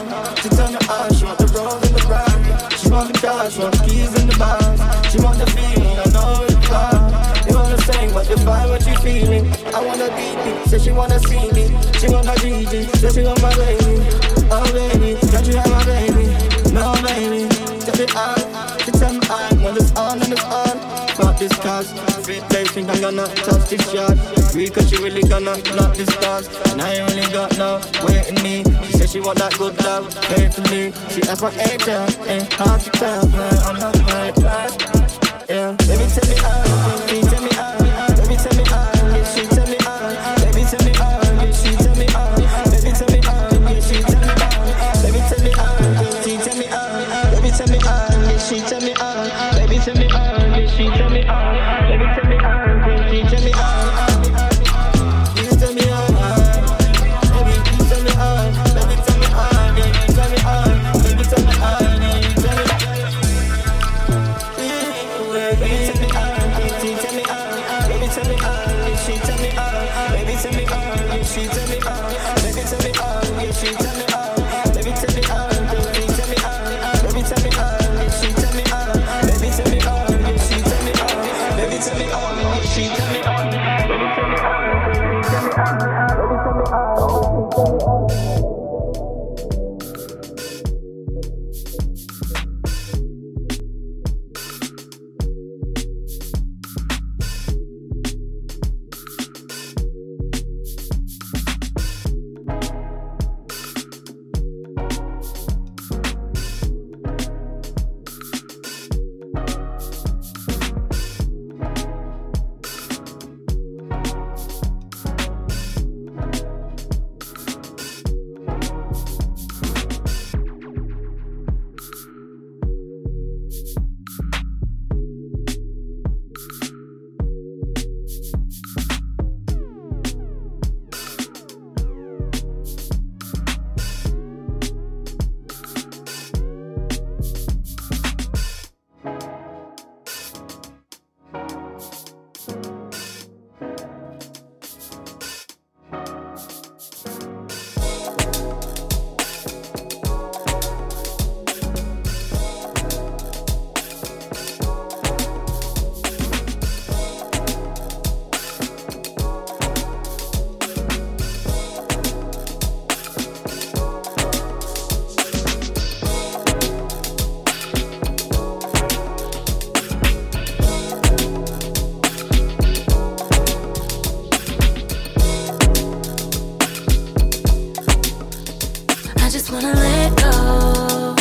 She turn her eyes, she want the roll in the ride. She want the car, she want the keys in the box. She want the feeling, I know it's fine. You wanna say what you find, what you feeling. I wanna be me, say she wanna see me. She want my Gigi, say she want my lady, Oh baby, can't you have my baby? No baby, touch it out this cast, Free think I'm gonna touch this yard. Real cause she really gonna block this cause. And I ain't really got no waiting me. She said she want that good love, pay for me. She asked my age, ain't hard to tell, man. I'm not right, right. Yeah, baby, tell me how, baby, tell me how. just wanna let go.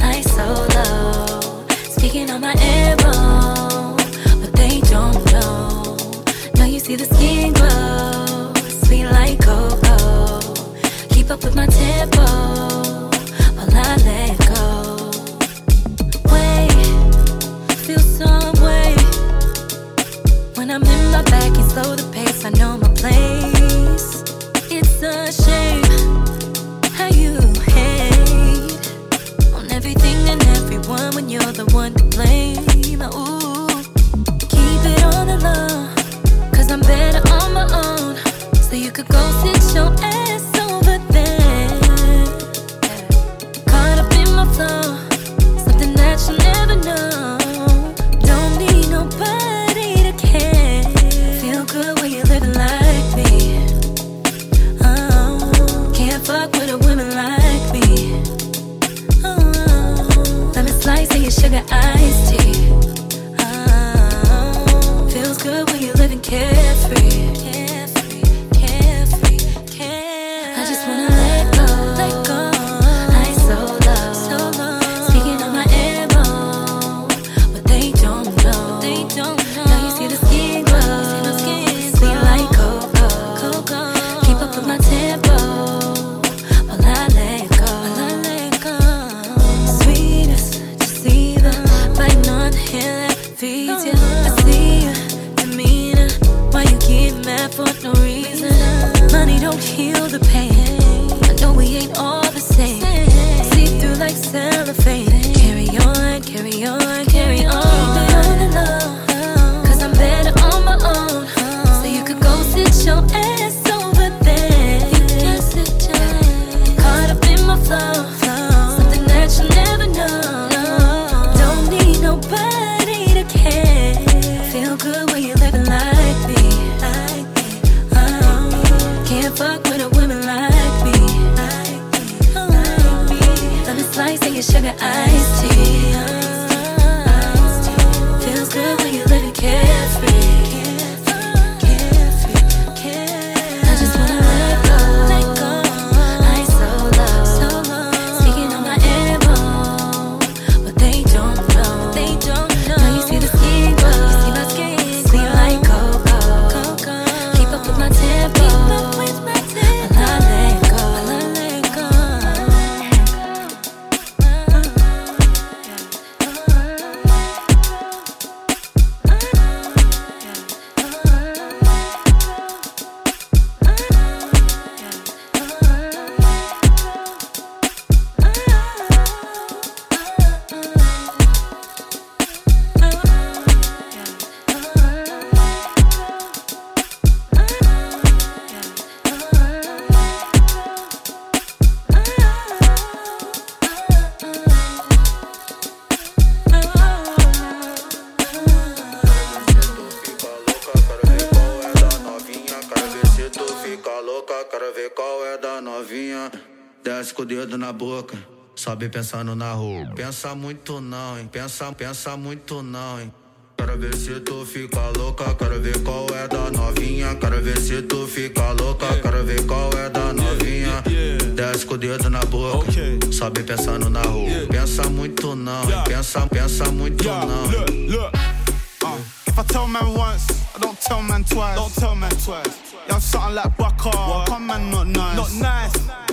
I ain't so low. Speaking on my arrow, but they don't know. Now you see the skin glow, sweet like cocoa. Keep up with my tempo while I let go. Wait, feel some way. When I'm in my back and slow the pace, I know my place. It's a shame. when you're the one to blame. Ooh, keep it on the low, cause I'm better on my own. So you could go sit your ass. Na boca, sobe pensando na rua. Pensa muito não, hein? Pensa, pensa muito não, hein? Quero ver se tu fica louca, quero ver qual é da novinha. Quero ver se tu fica louca, quero ver qual é da novinha. Desce com o dedo na boca, sobe pensando na rua. Pensa muito não, hein? Pensa, pensa muito não. look, hein? look. Uh, if I tell man once, I don't tell man twice. Don't tell man twice. Yeah, I'm something like Bucker. Come man, not nice. Not nice.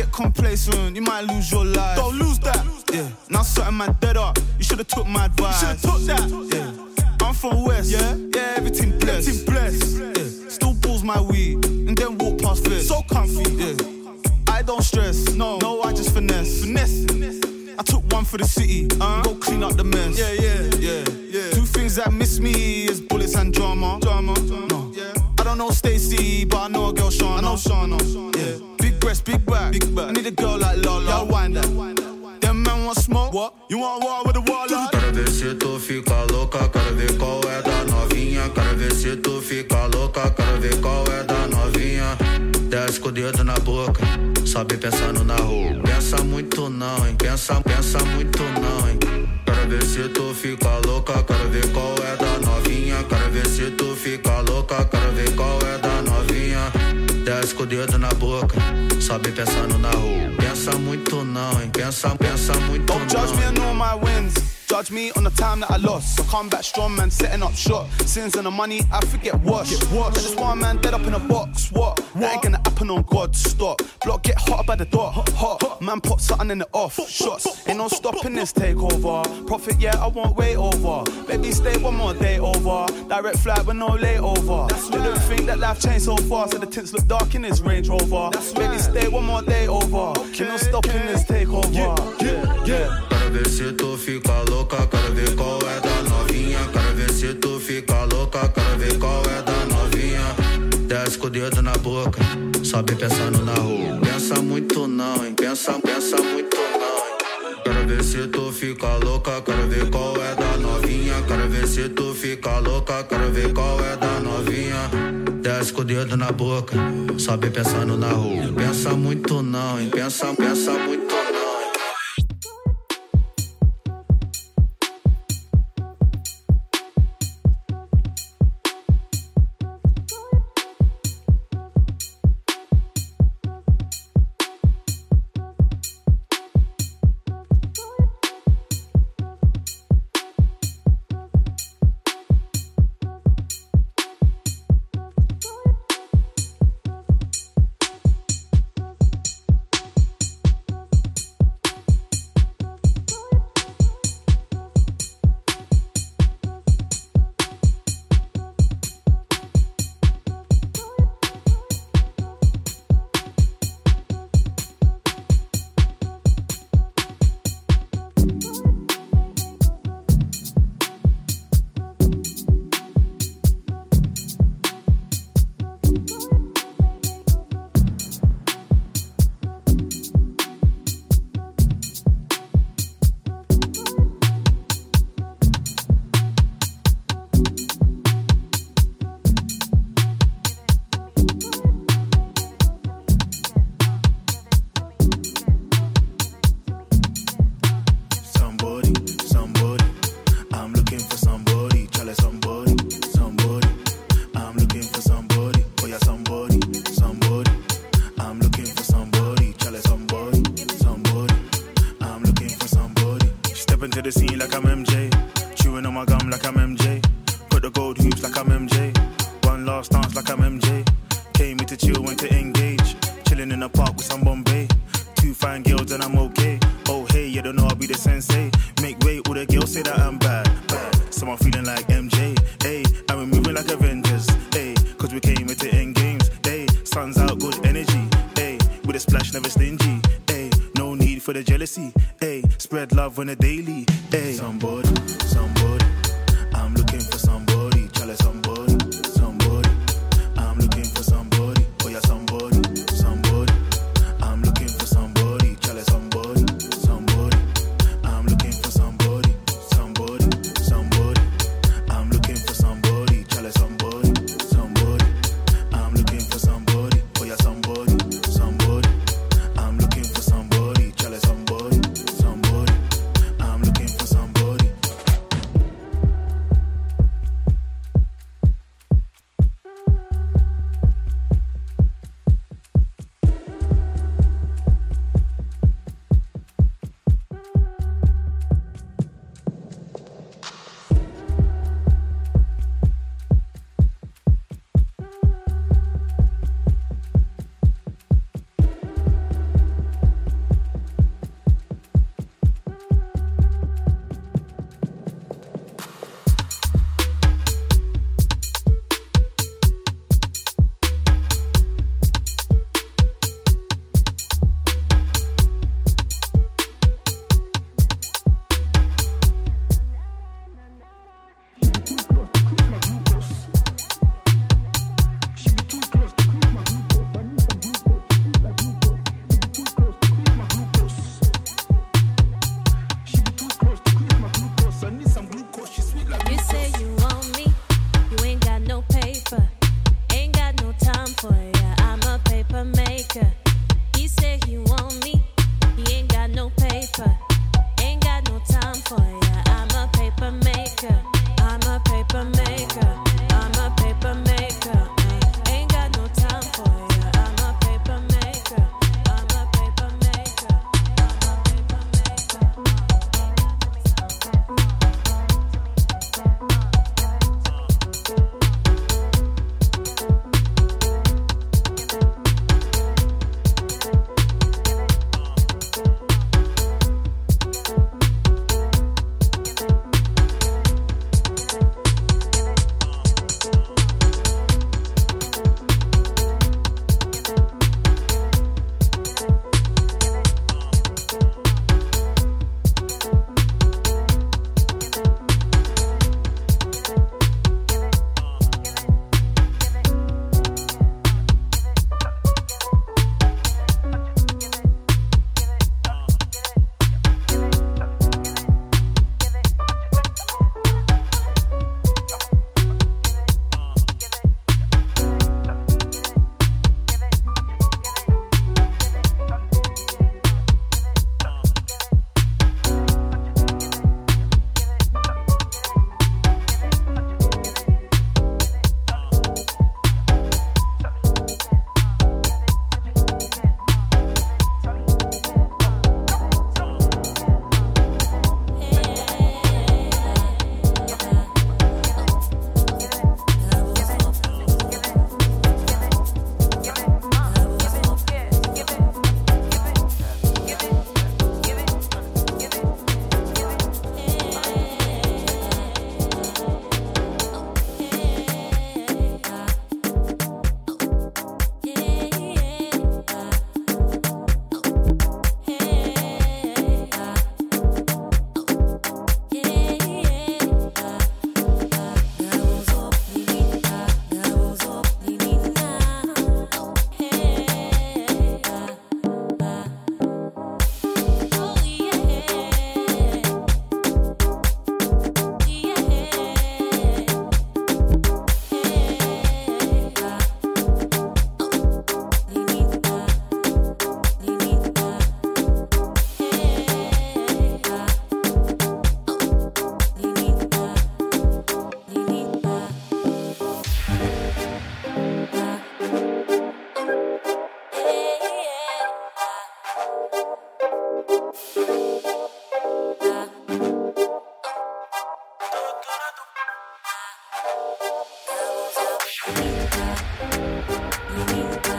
Get complacent, you might lose your life. Don't lose that. Yeah. Now something man dead up. You should've took my advice. Should've took that. Yeah. I'm from West. Yeah. Yeah. Everything blessed. Everything blessed. Yeah. Still balls my weed and then walk past this. So comfy. Yeah. I don't stress. No. No, I just finesse. Finesse. I took one for the city. Uh, go clean up the mess. Yeah, yeah, yeah, yeah. Two things that miss me is bullets and drama. Drama. No. Yeah. I don't know Stacy, but I know a girl Shauna. I know Shauna. Yeah. Breast, big back. Big back. Need a girl like Lola. Yeah, wind that. Them men want smoke. What? You want war with the wall? Quero ver se tu fica louca, quero ver qual é da novinha. Quero ver se tu fica louca, quero ver qual é da novinha. Desce com o dedo na boca, sobe pensando na rua. Pensa muito não, hein? Pensa, pensa muito não, hein? Quero ver se tu fica louca, quero ver qual é da novinha. Quero ver se tu fica louca, quero ver qual é da novinha. Desce com o dedo na boca, sobe pensando na rua. Pensa muito não, hein? Pensa, pensa muito Don't judge me não. and all my wins. Judge me on the time that I lost. I come back strong, man, setting up shot. Sins and the money, I forget what. What? There's one man dead up in a box. What? That ain't gonna happen on God. Stop. Block get hot by the door. Hot. Man, put something in the off. Shots. Ain't no stopping this takeover. Profit, yeah, I won't wait over. Baby, stay one more day over. Direct flight with no layover. They don't think that life changed so fast. So the tints look dark in this Range Rover. Baby, stay one more day over. Ain't no stopping this takeover. Yeah, yeah. Quero ver se tu fica louca, quero ver qual é da novinha. Quero ver se tu fica louca, quero ver qual é da novinha. Desce com o dedo na boca, sobe pensando na rua. Pensa muito não, hein? Pensa, pensa muito não, hein? Quero ver se tu fica louca, quero ver qual é da novinha. Quero ver se tu fica louca, quero ver qual é da novinha. Desce com o dedo na boca, sobe pensando na rua. Pensa muito não, hein? Pensa, pensa muito spread love on a daily. Hey, somebody. Thank you.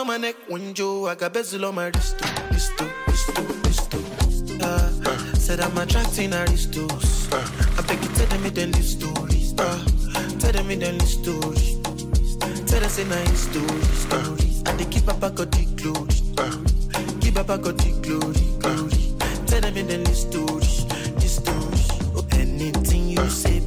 On my neck, one Joe, I got bezel on my wrist, wrist, wrist, wrist. Uh, said I'm attracting aristos. I beg you, tell them me then the stories. Uh, tell them me then the stories. Tell us a nice story, stories. I they keep up, I got glory. Keep up, I got glory, glory. Tell them me then the stories, the stories. Oh, anything you say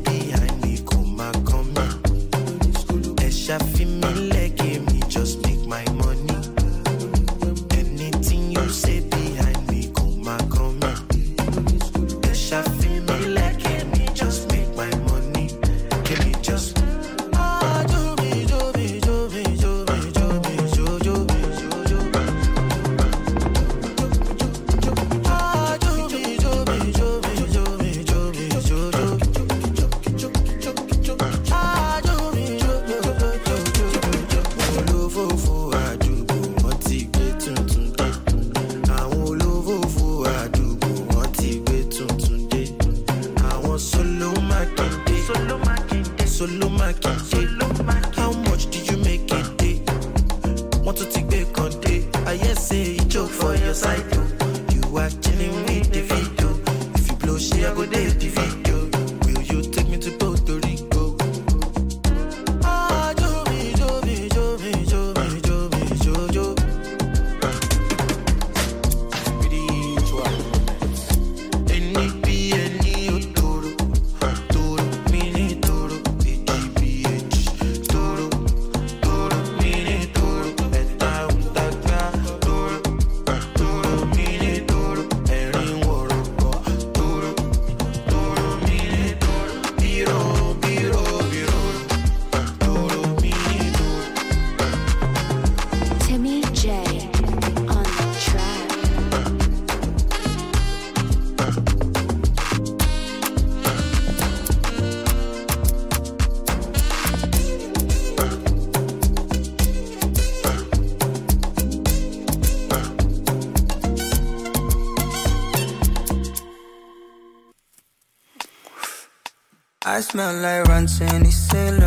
I smell like Ronson, Saint.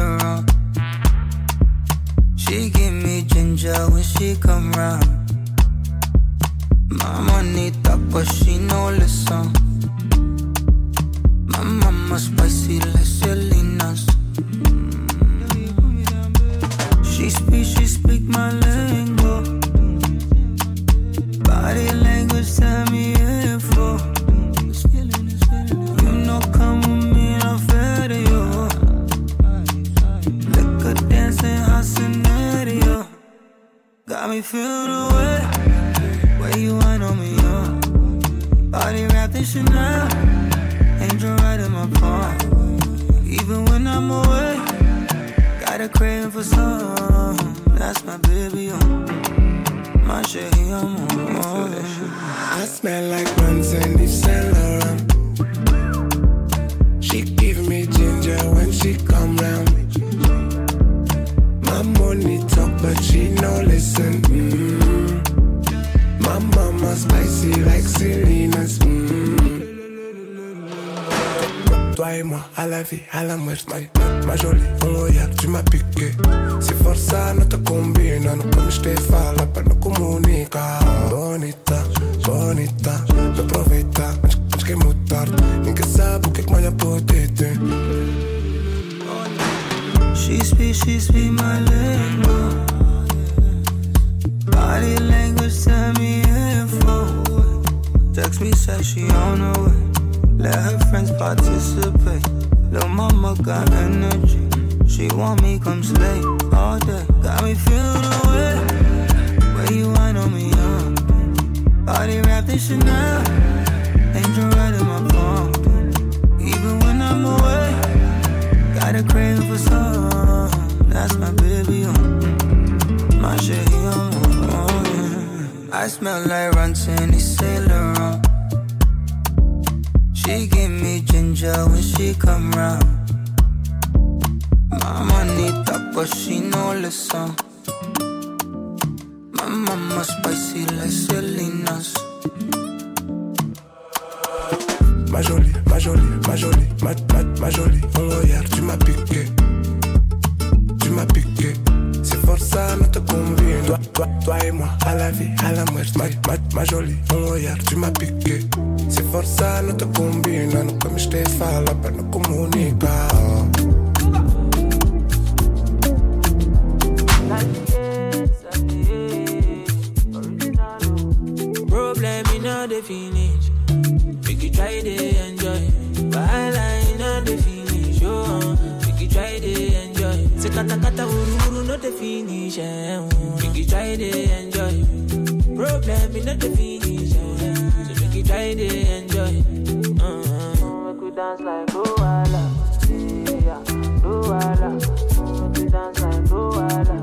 She give me ginger when she come round. My money talk, but she no listen. My mama spicy like Selena's. She speak, she speak my lingo. Body language tell me feel the way. Where you want on me, uh. Body wrapped in Chanel. Angel right in my palm. Even when I'm away. Got a craving for some. That's my baby, uh. My shit, I'm on. I smell like Rans and Yves Saint Laurent. She give me ginger when she come la vie, à la muerte, ma, jolie, on regarde, tu m'as piqué. Si forza no te combina, no come fala, per no comunica. Bonita, bonita, me aproveita, antes que mutar. Ninguém sabe o que é que mais pode ter. She speak, she speak my lingo. Body language tell me info. Text me, say she on her way. Let her friends participate. Lil' mama got energy. She want me come slay all day. Got me feel the way. Where you want on me, uh. Body wrapped in Chanel. Finish. Make you try to enjoy. In all the finish. Oh, make you try to enjoy. Say kata kata wuru wuru no the finish. Eh. oh. Make you try to enjoy. Problem in all the finish. Eh. So make you try to enjoy. Uh-huh. Make we dance like Luala. Yeah, Luala. Make we dance like Luala.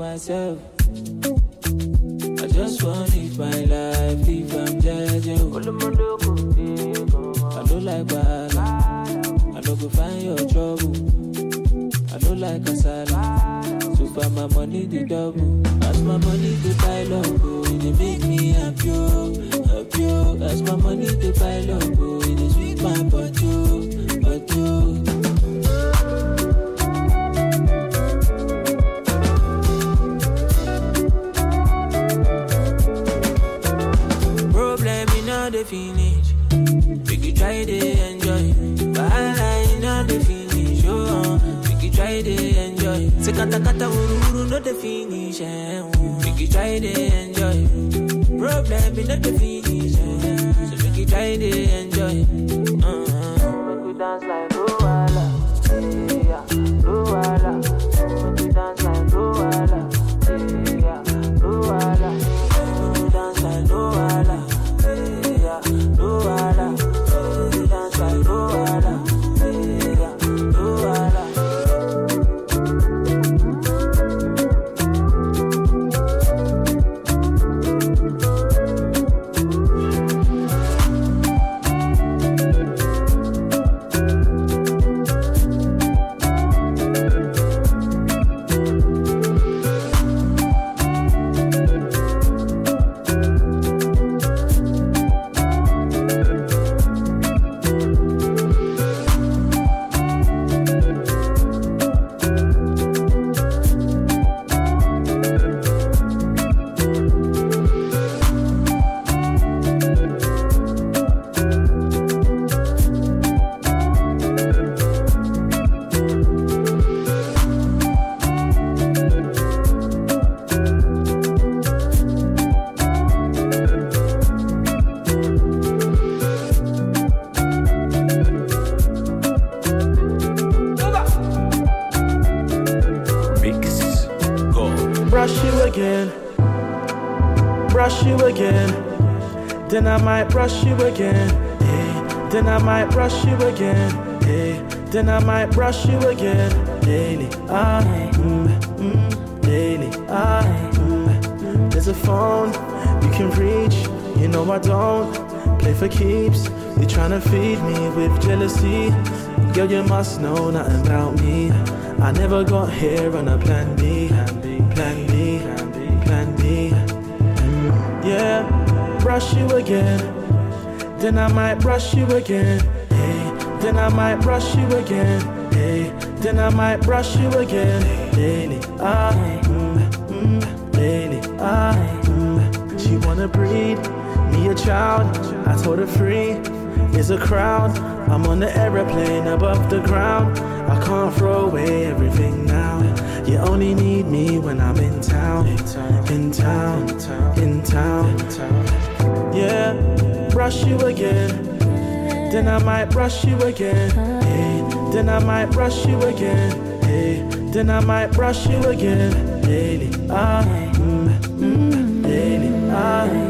Myself. I just want to live my life if I'm judging. I don't like bad. I don't go find your trouble. I don't like asala. So far my money the double. As my money to pile up, oh, it make me happy, oh, happy. oh. As my money to pile up, oh, it sweet my body, oh, body. oh. Try to enjoy. All the finish. Oh, could try to enjoy. Say kata uru uru no the finish. Eh. oh. We try to enjoy. Problem in all the finish. Eh. So we could try to enjoy. Uh-huh. Make we dance like again, brush you again. Then I might brush you again, hey. Then I might brush you again, hey. Then I might brush you again, daily. Ah, mm, mm, daily. Ah, mm. There's a phone you can reach, you know I don't play for keeps. You tryna feed me with jealousy, girl. You must know nothing about me. I never got here on a plan B, brush you again, then I might brush you again. Hey, then I might brush you again. Hey, then I might brush you again. Daily, ah, mm, mm, daily, ah. mm. She wanna breed me a child. I told her free is a crowd. I'm on the aeroplane above the ground. I can't throw away everything now. You only need me when I'm in town, in town, in town. Yeah, brush you again. Then I might brush you again. Hey, then I might brush you again. Hey, then I might brush you again. Daily, ah, mm, mm, daily, ah.